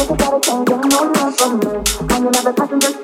Take a better chance, you know you're from me. I'm your never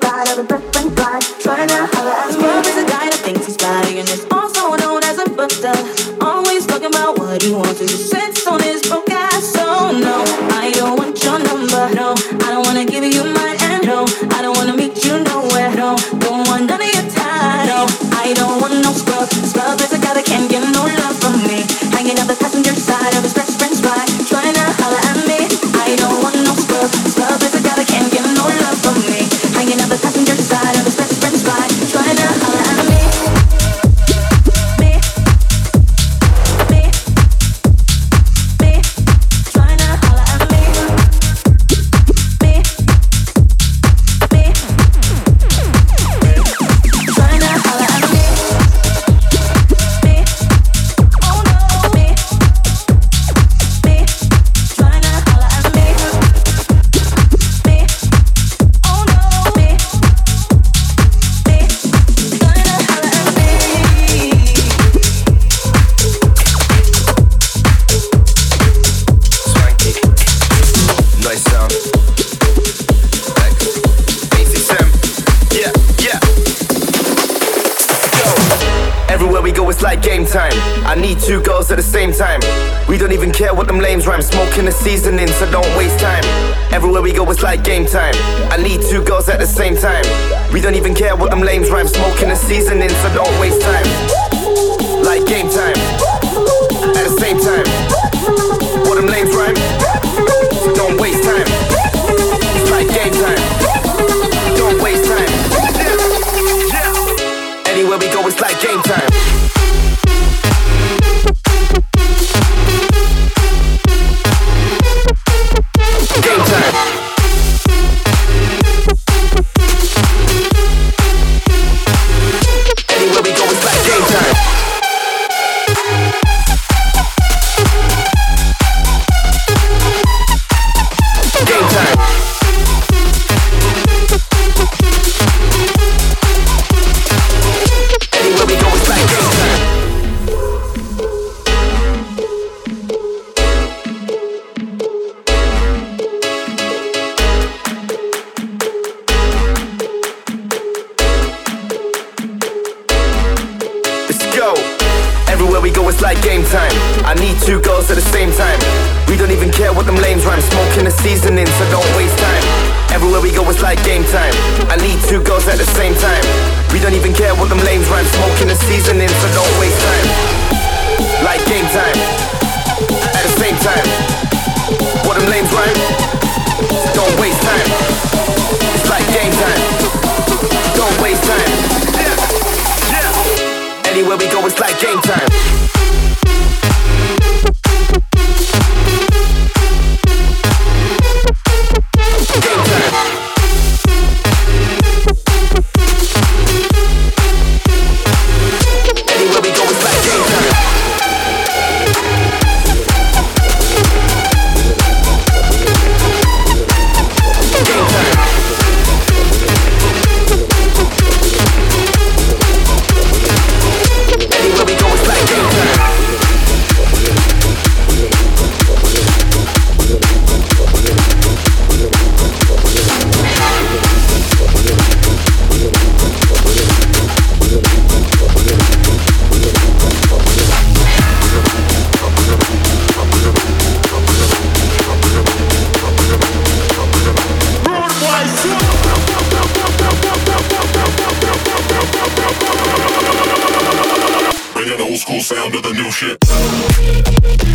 school sound of the new shit.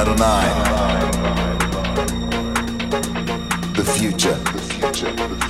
909. The future. The future. The future.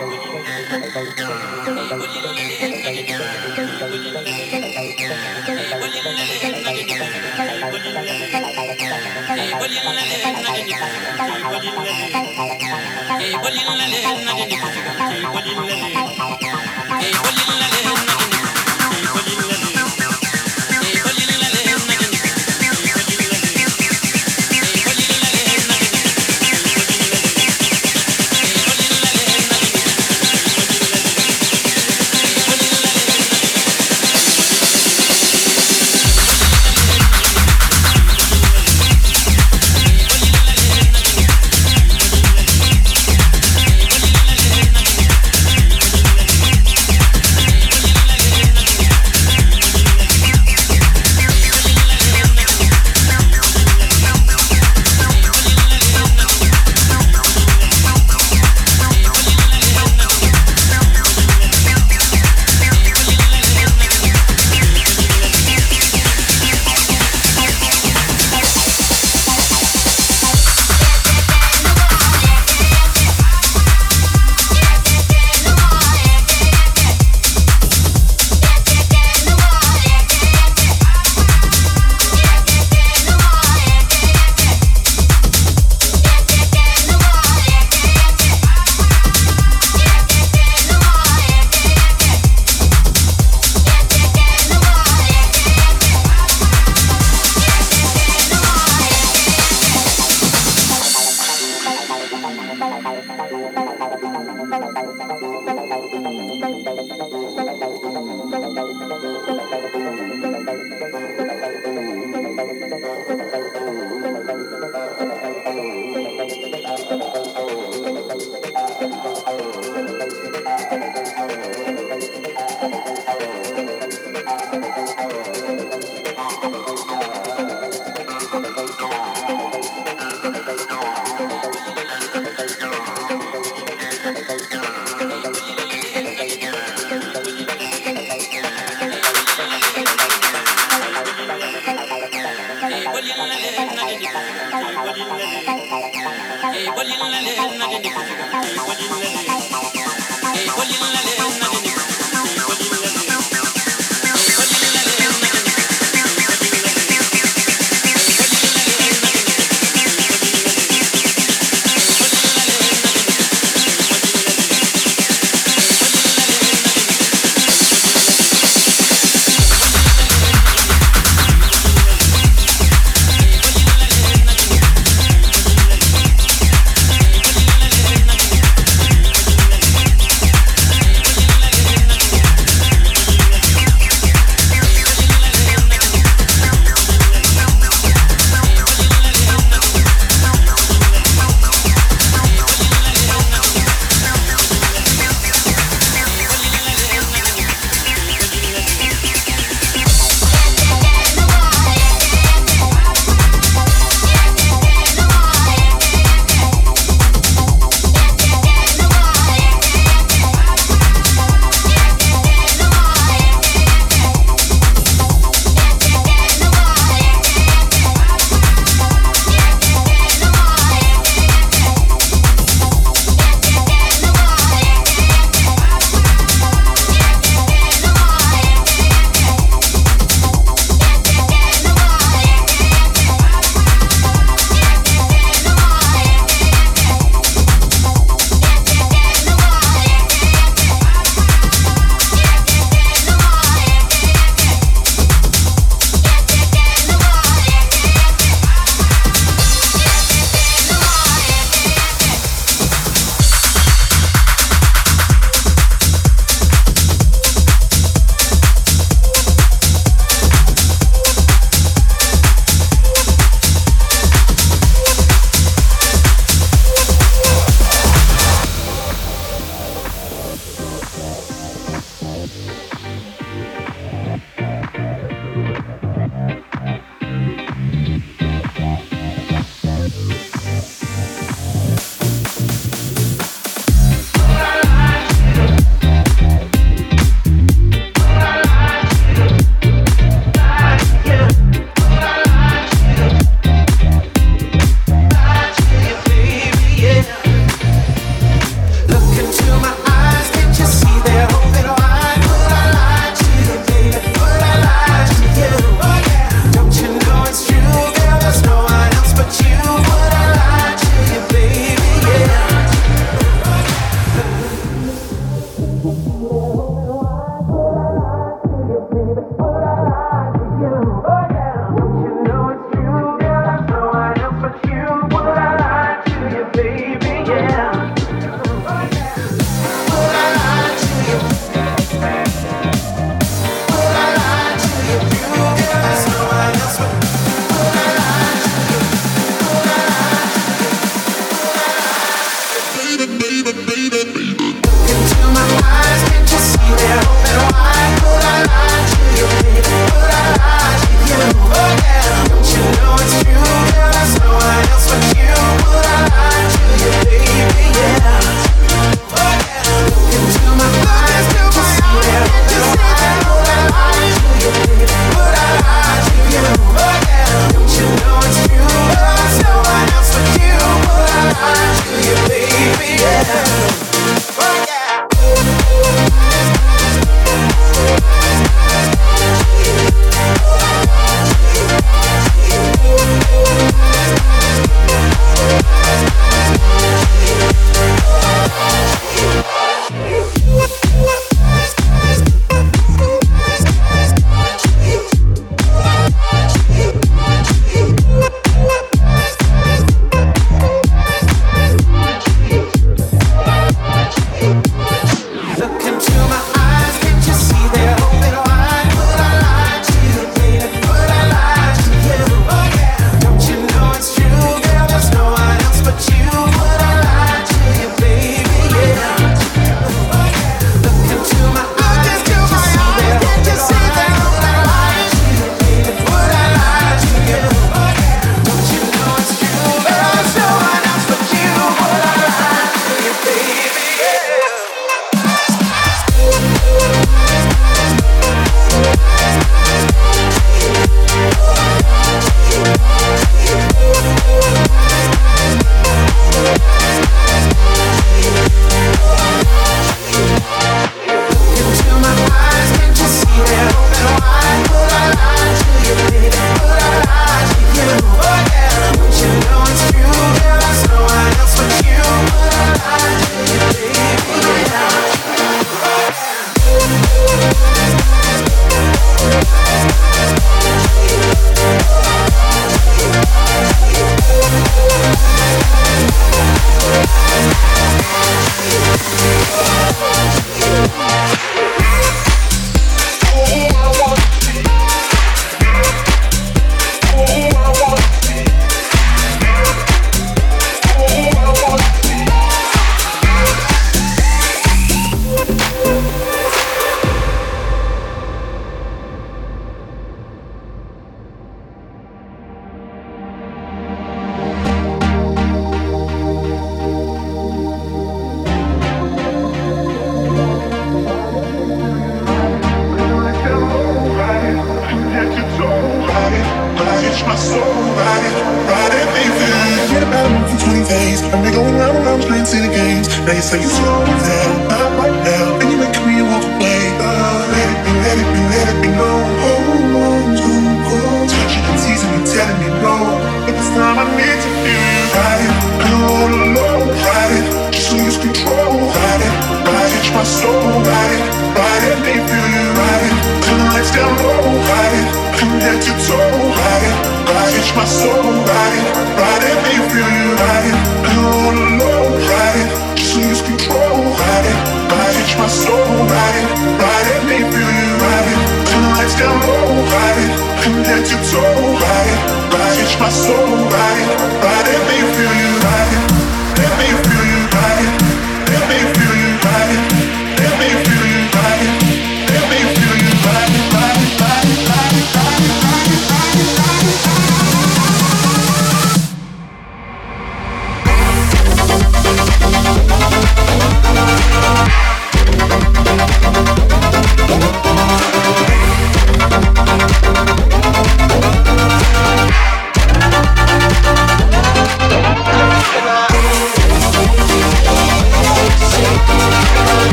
Hey,